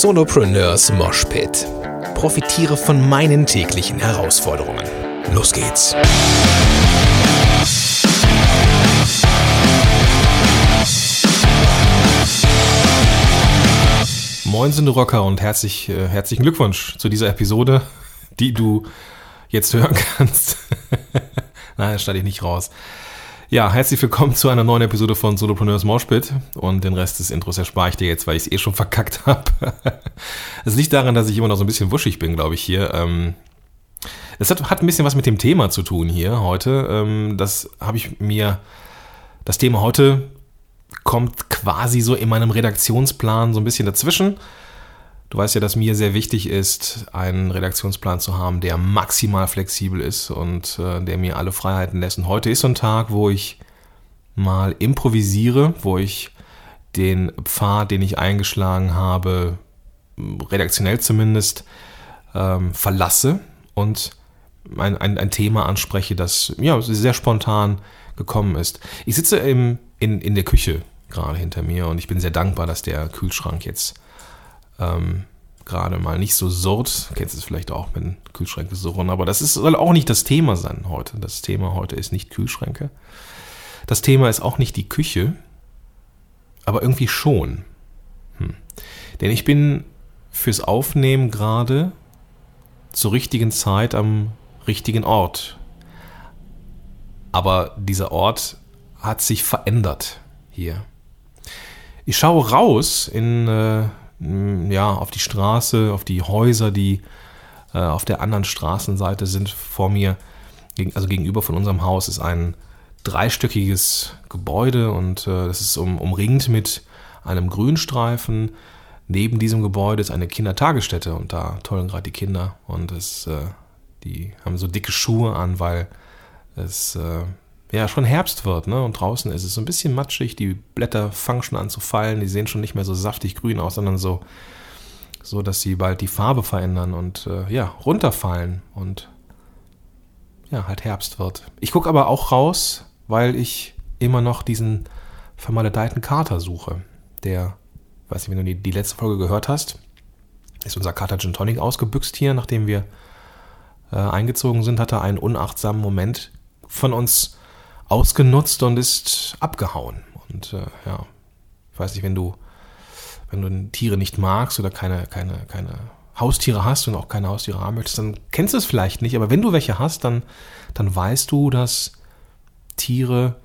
Solopreneurs Moshpit. Profitiere von meinen täglichen Herausforderungen. Los geht's! Moin, sind Rocker und herzlich, äh, herzlichen Glückwunsch zu dieser Episode, die du jetzt hören kannst. Nein, das schneide ich nicht raus. Ja, herzlich willkommen zu einer neuen Episode von Solopreneurs Moshpit und den Rest des Intros erspare ich dir jetzt, weil ich es eh schon verkackt habe. Es liegt daran, dass ich immer noch so ein bisschen wuschig bin, glaube ich, hier. Ähm, es hat, hat ein bisschen was mit dem Thema zu tun hier heute. Ähm, das habe ich mir, das Thema heute kommt quasi so in meinem Redaktionsplan so ein bisschen dazwischen. Du weißt ja, dass mir sehr wichtig ist, einen Redaktionsplan zu haben, der maximal flexibel ist und äh, der mir alle Freiheiten lässt. Und heute ist so ein Tag, wo ich mal improvisiere, wo ich den Pfad, den ich eingeschlagen habe, redaktionell zumindest, ähm, verlasse und ein, ein, ein, Thema anspreche, das ja, sehr spontan gekommen ist. Ich sitze im, in, in der Küche gerade hinter mir und ich bin sehr dankbar, dass der Kühlschrank jetzt ähm, gerade mal nicht so surrt. Kennst du es vielleicht auch mit Kühlschränke surren, aber das ist, soll auch nicht das Thema sein heute. Das Thema heute ist nicht Kühlschränke. Das Thema ist auch nicht die Küche, aber irgendwie schon. Hm. Denn ich bin fürs Aufnehmen gerade zur richtigen Zeit am richtigen Ort. Aber dieser Ort hat sich verändert hier. Ich schaue raus in äh, ja, auf die Straße, auf die Häuser, die äh, auf der anderen Straßenseite sind vor mir. Also gegenüber von unserem Haus ist ein dreistöckiges Gebäude und äh, das ist um, umringt mit einem Grünstreifen. Neben diesem Gebäude ist eine Kindertagesstätte und da tollen gerade die Kinder und es, äh, die haben so dicke Schuhe an, weil es äh, ja schon Herbst wird, ne? Und draußen ist es so ein bisschen matschig, die Blätter fangen schon an zu fallen, die sehen schon nicht mehr so saftig grün aus, sondern so, so dass sie bald die Farbe verändern und äh, ja, runterfallen und ja, halt Herbst wird. Ich gucke aber auch raus, weil ich immer noch diesen vermaledeiten Kater suche. Der, weiß nicht, wenn du die, die letzte Folge gehört hast, ist unser Kater Gin Tonic ausgebüxt hier, nachdem wir äh, eingezogen sind, hat er einen unachtsamen Moment von uns ausgenutzt und ist abgehauen. Und äh, ja, ich weiß nicht, wenn du, wenn du Tiere nicht magst oder keine, keine, keine Haustiere hast und auch keine Haustiere haben möchtest, dann kennst du es vielleicht nicht. Aber wenn du welche hast, dann, dann weißt du, dass Tiere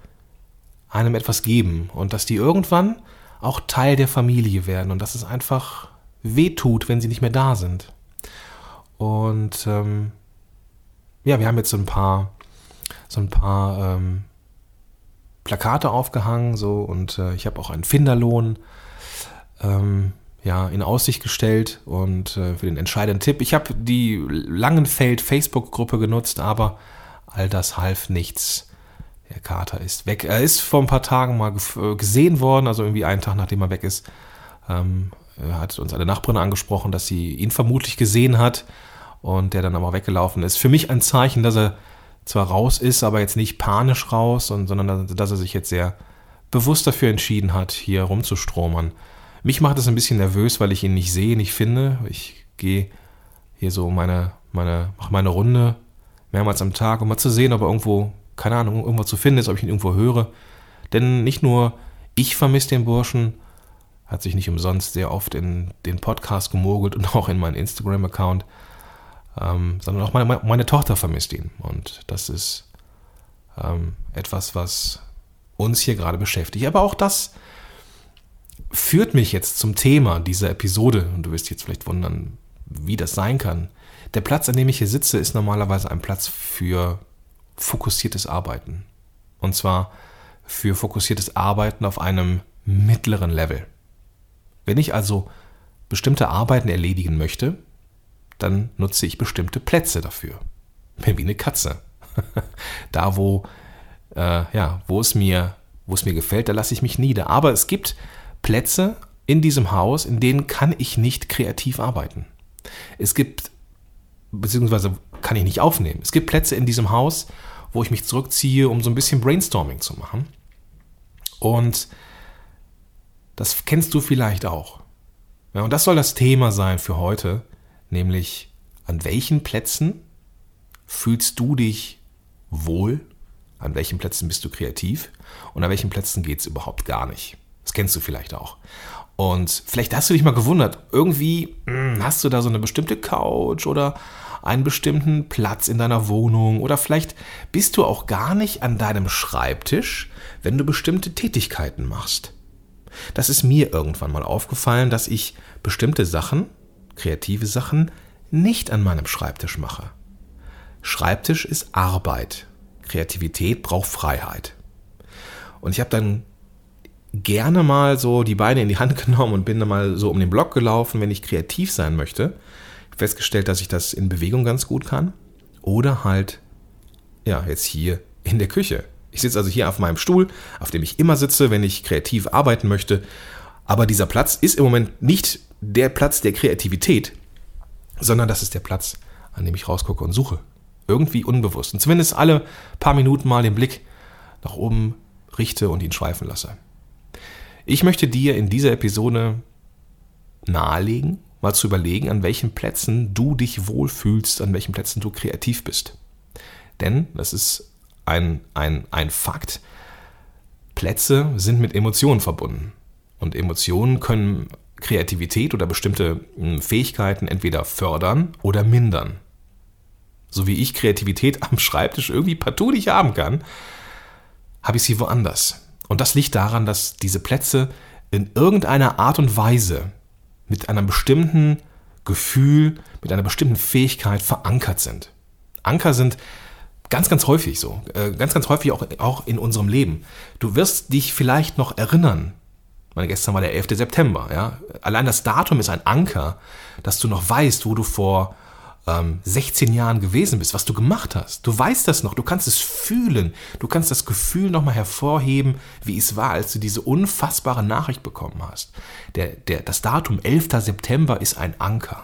einem etwas geben und dass die irgendwann auch Teil der Familie werden und dass es einfach wehtut, wenn sie nicht mehr da sind. Und ähm, ja, wir haben jetzt so ein paar, so ein paar ähm, Plakate aufgehangen, so und äh, ich habe auch einen Finderlohn ähm, ja, in Aussicht gestellt und äh, für den entscheidenden Tipp. Ich habe die Langenfeld Facebook-Gruppe genutzt, aber all das half nichts. Der Kater ist weg. Er ist vor ein paar Tagen mal äh, gesehen worden, also irgendwie einen Tag nachdem er weg ist. Ähm, hat uns eine Nachbarin angesprochen, dass sie ihn vermutlich gesehen hat und der dann aber weggelaufen ist. Für mich ein Zeichen, dass er zwar raus ist, aber jetzt nicht panisch raus, und, sondern dass er sich jetzt sehr bewusst dafür entschieden hat, hier rumzustromern. Mich macht das ein bisschen nervös, weil ich ihn nicht sehe, nicht finde. Ich gehe hier so meine, meine, mache meine Runde mehrmals am Tag, um mal zu sehen, ob er irgendwo, keine Ahnung, irgendwo zu finden ist, ob ich ihn irgendwo höre. Denn nicht nur ich vermisse den Burschen, hat sich nicht umsonst sehr oft in den Podcast gemogelt und auch in meinen Instagram-Account ähm, sondern auch meine, meine Tochter vermisst ihn. Und das ist ähm, etwas, was uns hier gerade beschäftigt. Aber auch das führt mich jetzt zum Thema dieser Episode. Und du wirst jetzt vielleicht wundern, wie das sein kann. Der Platz, an dem ich hier sitze, ist normalerweise ein Platz für fokussiertes Arbeiten. Und zwar für fokussiertes Arbeiten auf einem mittleren Level. Wenn ich also bestimmte Arbeiten erledigen möchte, dann nutze ich bestimmte Plätze dafür. Wie eine Katze. da, wo, äh, ja, wo es mir, wo es mir gefällt, da lasse ich mich nieder. Aber es gibt Plätze in diesem Haus, in denen kann ich nicht kreativ arbeiten. Es gibt, beziehungsweise kann ich nicht aufnehmen. Es gibt Plätze in diesem Haus, wo ich mich zurückziehe, um so ein bisschen Brainstorming zu machen. Und das kennst du vielleicht auch Ja, und das soll das Thema sein für heute, nämlich an welchen Plätzen fühlst du dich wohl, an welchen Plätzen bist du kreativ und an welchen Plätzen geht es überhaupt gar nicht. Das kennst du vielleicht auch. Und vielleicht hast du dich mal gewundert, irgendwie mh, hm, hast du da so eine bestimmte Couch oder einen bestimmten Platz in deiner Wohnung oder vielleicht bist du auch gar nicht an deinem Schreibtisch, wenn du bestimmte Tätigkeiten machst. Das ist mir irgendwann mal aufgefallen, dass ich bestimmte Sachen, kreative Sachen, nicht an meinem Schreibtisch mache. Schreibtisch ist Arbeit. Kreativität braucht Freiheit. Und ich habe dann gerne mal so die Beine in die Hand genommen und bin dann mal so um den Block gelaufen, wenn ich kreativ sein möchte. Festgestellt, dass ich das in Bewegung ganz gut kann. Oder halt, ja, jetzt hier in der Küche. Ich sitze also hier auf meinem Stuhl, auf dem ich immer sitze, wenn ich kreativ arbeiten möchte. Aber dieser Platz ist im Moment nicht der Platz der Kreativität, sondern das ist der Platz, an dem ich rausgucke und suche. Irgendwie unbewusst. Und zumindest alle paar Minuten mal den Blick nach oben richte und ihn schweifen lasse. Ich möchte dir in dieser Episode nahelegen, mal zu überlegen, an welchen Plätzen du dich wohlfühlst, an welchen Plätzen du kreativ bist. Denn, das ist ein, ein, ein Fakt, Plätze sind mit Emotionen verbunden. Und Emotionen können Kreativität oder bestimmte hm, Fähigkeiten entweder fördern oder mindern. So wie ich Kreativität am Schreibtisch irgendwie partout nicht haben kann, habe ich sie woanders. Und das liegt daran, dass diese Plätze in irgendeiner Art und Weise mit einem bestimmten Gefühl, mit einer bestimmten Fähigkeit verankert sind. Anker sind ganz, ganz häufig so, äh, ganz, ganz häufig auch, auch in unserem Leben. Du wirst dich vielleicht noch erinnern, meine, gestern war der 11. September, ja. Allein das Datum ist ein Anker, dass du noch weißt, wo du vor ähm, 16 Jahren gewesen bist, was du gemacht hast. Du weißt das noch, du kannst es fühlen, du kannst das Gefühl nochmal hervorheben, wie es war, als du diese unfassbare Nachricht bekommen hast. Der, der, das Datum 11. September ist ein Anker.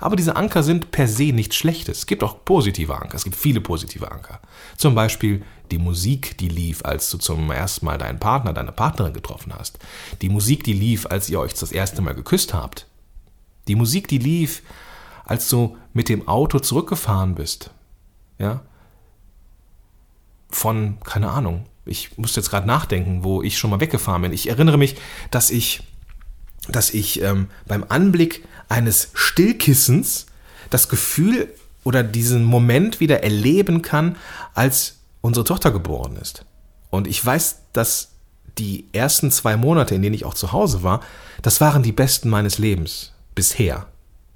Aber diese Anker sind per se nichts Schlechtes. Es gibt auch positive Anker. Es gibt viele positive Anker. Zum Beispiel die Musik, die lief, als du zum ersten Mal deinen Partner, deine Partnerin getroffen hast. Die Musik, die lief, als ihr euch das erste Mal geküsst habt. Die Musik, die lief, als du mit dem Auto zurückgefahren bist. Ja? Von, keine Ahnung, ich muss jetzt gerade nachdenken, wo ich schon mal weggefahren bin. Ich erinnere mich, dass ich, dass ich ähm, beim Anblick eines Stillkissens das Gefühl oder diesen Moment wieder erleben kann, als unsere Tochter geboren ist. Und ich weiß, dass die ersten zwei Monate, in denen ich auch zu Hause war, das waren die besten meines Lebens bisher.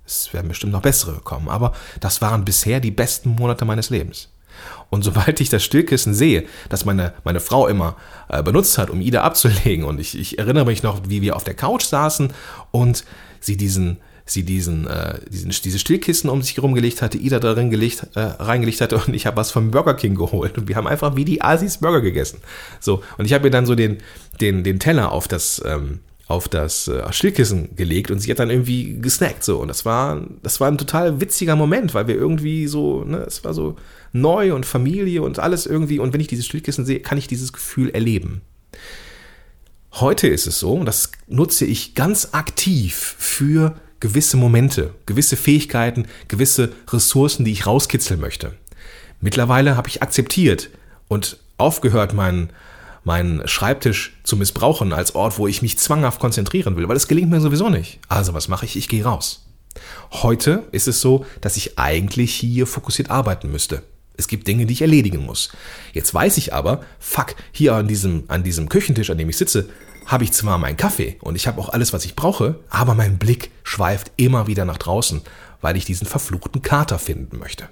Es werden bestimmt noch bessere kommen, aber das waren bisher die besten Monate meines Lebens. Und sobald ich das Stillkissen sehe, das meine, meine Frau immer äh, benutzt hat, um Ida abzulegen, und ich, ich erinnere mich noch, wie wir auf der Couch saßen und sie diesen, sie diesen, äh, diesen, diese Stillkissen um sich herum gelegt hatte, Ida darin gelegt, äh, reingelegt hatte und ich habe was vom Burger King geholt und wir haben einfach wie die Asis Burger gegessen. So, und ich habe mir dann so den, den, den Teller auf das, ähm, auf das äh, Stillkissen gelegt und sie hat dann irgendwie gesnackt so und das war das war ein total witziger Moment, weil wir irgendwie so, ne, es war so neu und Familie und alles irgendwie und wenn ich dieses Stillkissen sehe, kann ich dieses Gefühl erleben. Heute ist es so, und das nutze ich ganz aktiv für gewisse Momente, gewisse Fähigkeiten, gewisse Ressourcen, die ich rauskitzeln möchte. Mittlerweile habe ich akzeptiert und aufgehört, meinen meinen Schreibtisch zu missbrauchen als Ort, wo ich mich zwanghaft konzentrieren will, weil es gelingt mir sowieso nicht. Also was mache ich? Ich gehe raus. Heute ist es so, dass ich eigentlich hier fokussiert arbeiten müsste. Es gibt Dinge, die ich erledigen muss. Jetzt weiß ich aber, fuck, hier an diesem, an diesem Küchentisch, an dem ich sitze, habe ich zwar meinen Kaffee und ich habe auch alles, was ich brauche, aber mein Blick schweift immer wieder nach draußen, weil ich diesen verfluchten Kater finden möchte.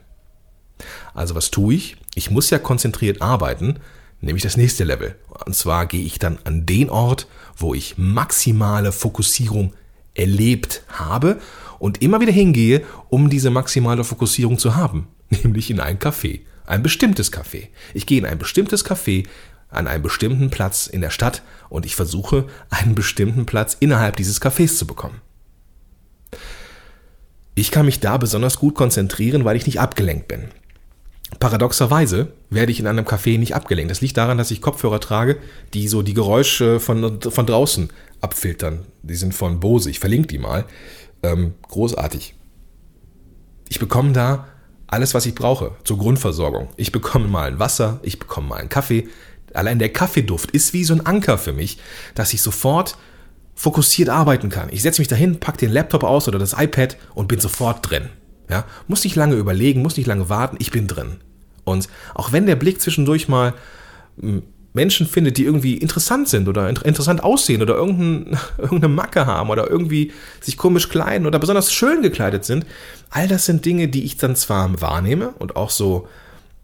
Also was tue ich? Ich muss ja konzentriert arbeiten, nämlich das nächste Level. Und zwar gehe ich dann an den Ort, wo ich maximale Fokussierung erlebt habe und immer wieder hingehe, um diese maximale Fokussierung zu haben, nämlich in ein Café, ein bestimmtes Café. Ich gehe in ein bestimmtes Café an einem bestimmten Platz in der Stadt und ich versuche, einen bestimmten Platz innerhalb dieses Cafés zu bekommen. Ich kann mich da besonders gut konzentrieren, weil ich nicht abgelenkt bin. Paradoxerweise werde ich in einem Café nicht abgelenkt. Das liegt daran, dass ich Kopfhörer trage, die so die Geräusche von, von draußen abfiltern. Die sind von Bose, ich verlinke die mal. Ähm, großartig. Ich bekomme da alles, was ich brauche zur Grundversorgung. Ich bekomme mal ein Wasser, ich bekomme mal einen Kaffee. Allein der Kaffeeduft ist wie so ein Anker für mich, dass ich sofort fokussiert arbeiten kann. Ich setze mich dahin, packe den Laptop aus oder das iPad und bin sofort drin. Ja, muss nicht lange überlegen, muss nicht lange warten, ich bin drin. Und auch wenn der Blick zwischendurch mal hm, Menschen findet, die irgendwie interessant sind oder interessant aussehen oder irgendein, irgendeine Macke haben oder irgendwie sich komisch kleiden oder besonders schön gekleidet sind, all das sind Dinge, die ich dann zwar wahrnehme und auch so,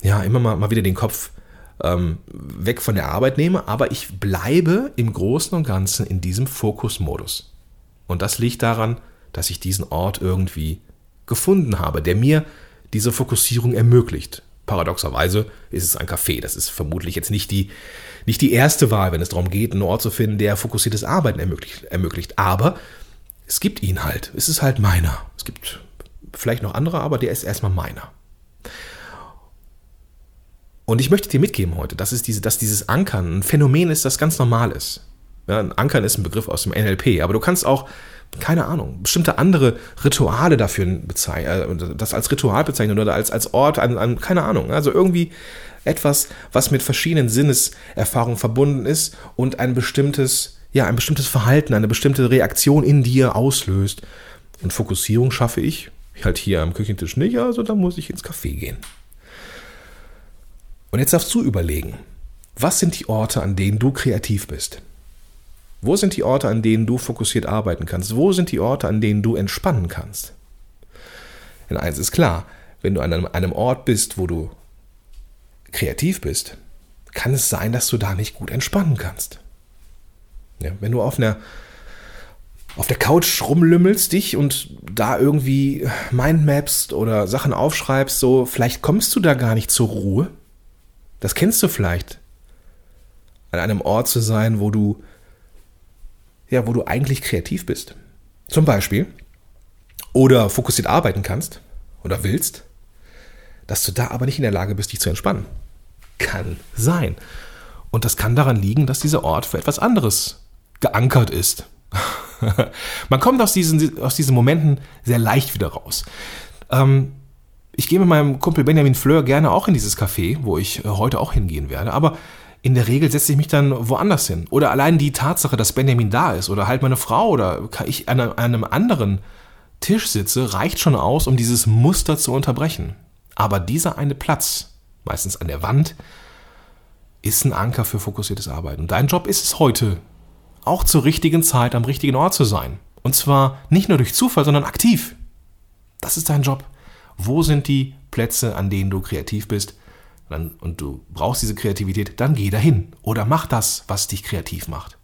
ja, immer mal, mal wieder den Kopf ähm, weg von der Arbeit nehme, aber ich bleibe im Großen und Ganzen in diesem Fokusmodus. Und das liegt daran, dass ich diesen Ort irgendwie gefunden habe, der mir diese Fokussierung ermöglicht. Paradoxerweise ist es ein Café. Das ist vermutlich jetzt nicht die, nicht die erste Wahl, wenn es darum geht, einen Ort zu finden, der fokussiertes Arbeiten ermöglicht. ermöglicht. Aber es gibt ihn halt. Es ist halt meiner. Es gibt vielleicht noch andere, aber der ist erstmal meiner. Und ich möchte dir mitgeben heute, dass, es diese, dass dieses Ankern ein Phänomen ist, das ganz normal ist. Ja, Ankern ist ein Begriff aus dem NLP, aber du kannst auch keine Ahnung, bestimmte andere Rituale dafür bezeichnen, äh, das als Ritual bezeichnen oder als, als Ort, an, an, keine Ahnung. Also irgendwie etwas, was mit verschiedenen Sinneserfahrungen verbunden ist und ein bestimmtes, ja, ein bestimmtes Verhalten, eine bestimmte Reaktion in dir auslöst. Und Fokussierung schaffe ich halt hier am Küchentisch nicht, also da muss ich ins Café gehen. Und jetzt darfst du überlegen, was sind die Orte, an denen du kreativ bist? Wo sind die Orte, an denen du fokussiert arbeiten kannst? Wo sind die Orte, an denen du entspannen kannst? Denn eins ist klar, wenn du an einem, Ort bist, wo du kreativ bist, kann es sein, dass du da nicht gut entspannen kannst. Ja, wenn du auf einer auf der Couch rumlümmelst dich und da irgendwie Mindmaps oder Sachen aufschreibst, so vielleicht kommst du da gar nicht zur Ruhe. Das kennst du vielleicht. An einem Ort zu sein, wo du ja, wo du eigentlich kreativ bist. Zum Beispiel. Oder fokussiert arbeiten kannst oder willst, dass du da aber nicht in der Lage bist, dich zu entspannen. Kann sein. Und das kann daran liegen, dass dieser Ort für etwas anderes geankert ist. Man kommt aus diesen, aus diesen Momenten sehr leicht wieder raus. Ähm, ich gehe mit meinem Kumpel Benjamin Fleur gerne auch in dieses Café, wo ich äh, heute auch hingehen werde. Aber in der Regel setze ich mich dann woanders hin. Oder allein die Tatsache, dass Benjamin da ist oder halt meine Frau oder ich an einem anderen Tisch sitze, reicht schon aus, um dieses Muster zu unterbrechen. Aber dieser eine Platz, meistens an der Wand, ist ein Anker für fokussiertes Arbeiten. Und dein Job ist es heute, auch zur richtigen Zeit am richtigen Ort zu sein. Und zwar nicht nur durch Zufall, sondern aktiv. Das ist dein Job. Wo sind die Plätze, an denen du kreativ bist? Dann, und du brauchst diese Kreativität, dann geh dahin oder mach das, was dich kreativ macht.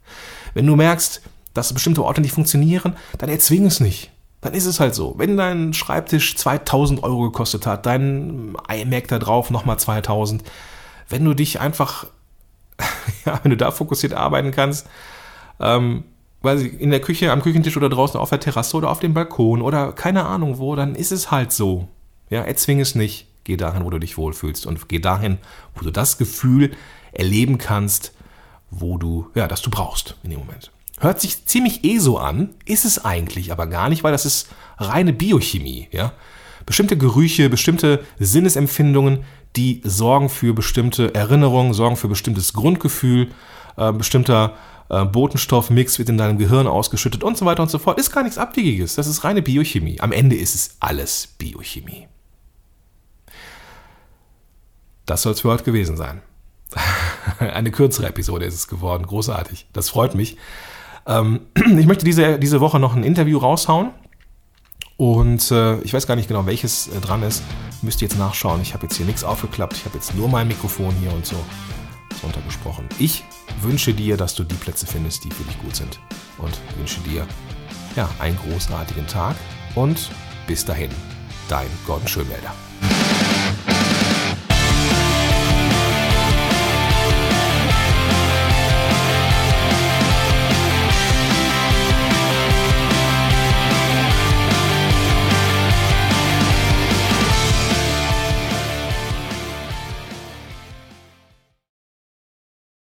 Wenn du merkst, dass bestimmte Orte nicht funktionieren, dann erzwing es nicht. Dann ist es halt so. Wenn dein Schreibtisch 2000 Euro gekostet hat, dein iMac da drauf nochmal 2000, wenn du dich einfach, ja, wenn du da fokussiert arbeiten kannst, ähm, weil in der Küche, am Küchentisch oder draußen auf der Terrasse oder auf dem Balkon oder keine Ahnung wo, dann ist es halt so. Ja, erzwing es nicht. Geh dahin, wo du dich wohlfühlst und geh dahin, wo du das Gefühl erleben kannst, wo du, ja, das du brauchst in dem Moment. Hört sich ziemlich eh so an, ist es eigentlich aber gar nicht, weil das ist reine Biochemie, ja. Bestimmte Gerüche, bestimmte Sinnesempfindungen, die sorgen für bestimmte Erinnerungen, sorgen für bestimmtes Grundgefühl, äh, bestimmter äh, Botenstoffmix wird in deinem Gehirn ausgeschüttet und so weiter und so fort. Ist gar nichts Abwegiges. Das ist reine Biochemie. Am Ende ist es alles Biochemie. Das soll es für heute gewesen sein. Eine kürzere Episode ist es geworden. Großartig. Das freut mich. Ähm, ich möchte diese, diese Woche noch ein Interview raushauen. Und äh, ich weiß gar nicht genau, welches äh, dran ist. Müsst ihr jetzt nachschauen. Ich habe jetzt hier nichts aufgeklappt. Ich habe jetzt nur mein Mikrofon hier und so runtergesprochen. Ich wünsche dir, dass du die Plätze findest, die für dich gut sind. Und wünsche dir ja, einen großartigen Tag. Und bis dahin, dein Gordon Schönmelder.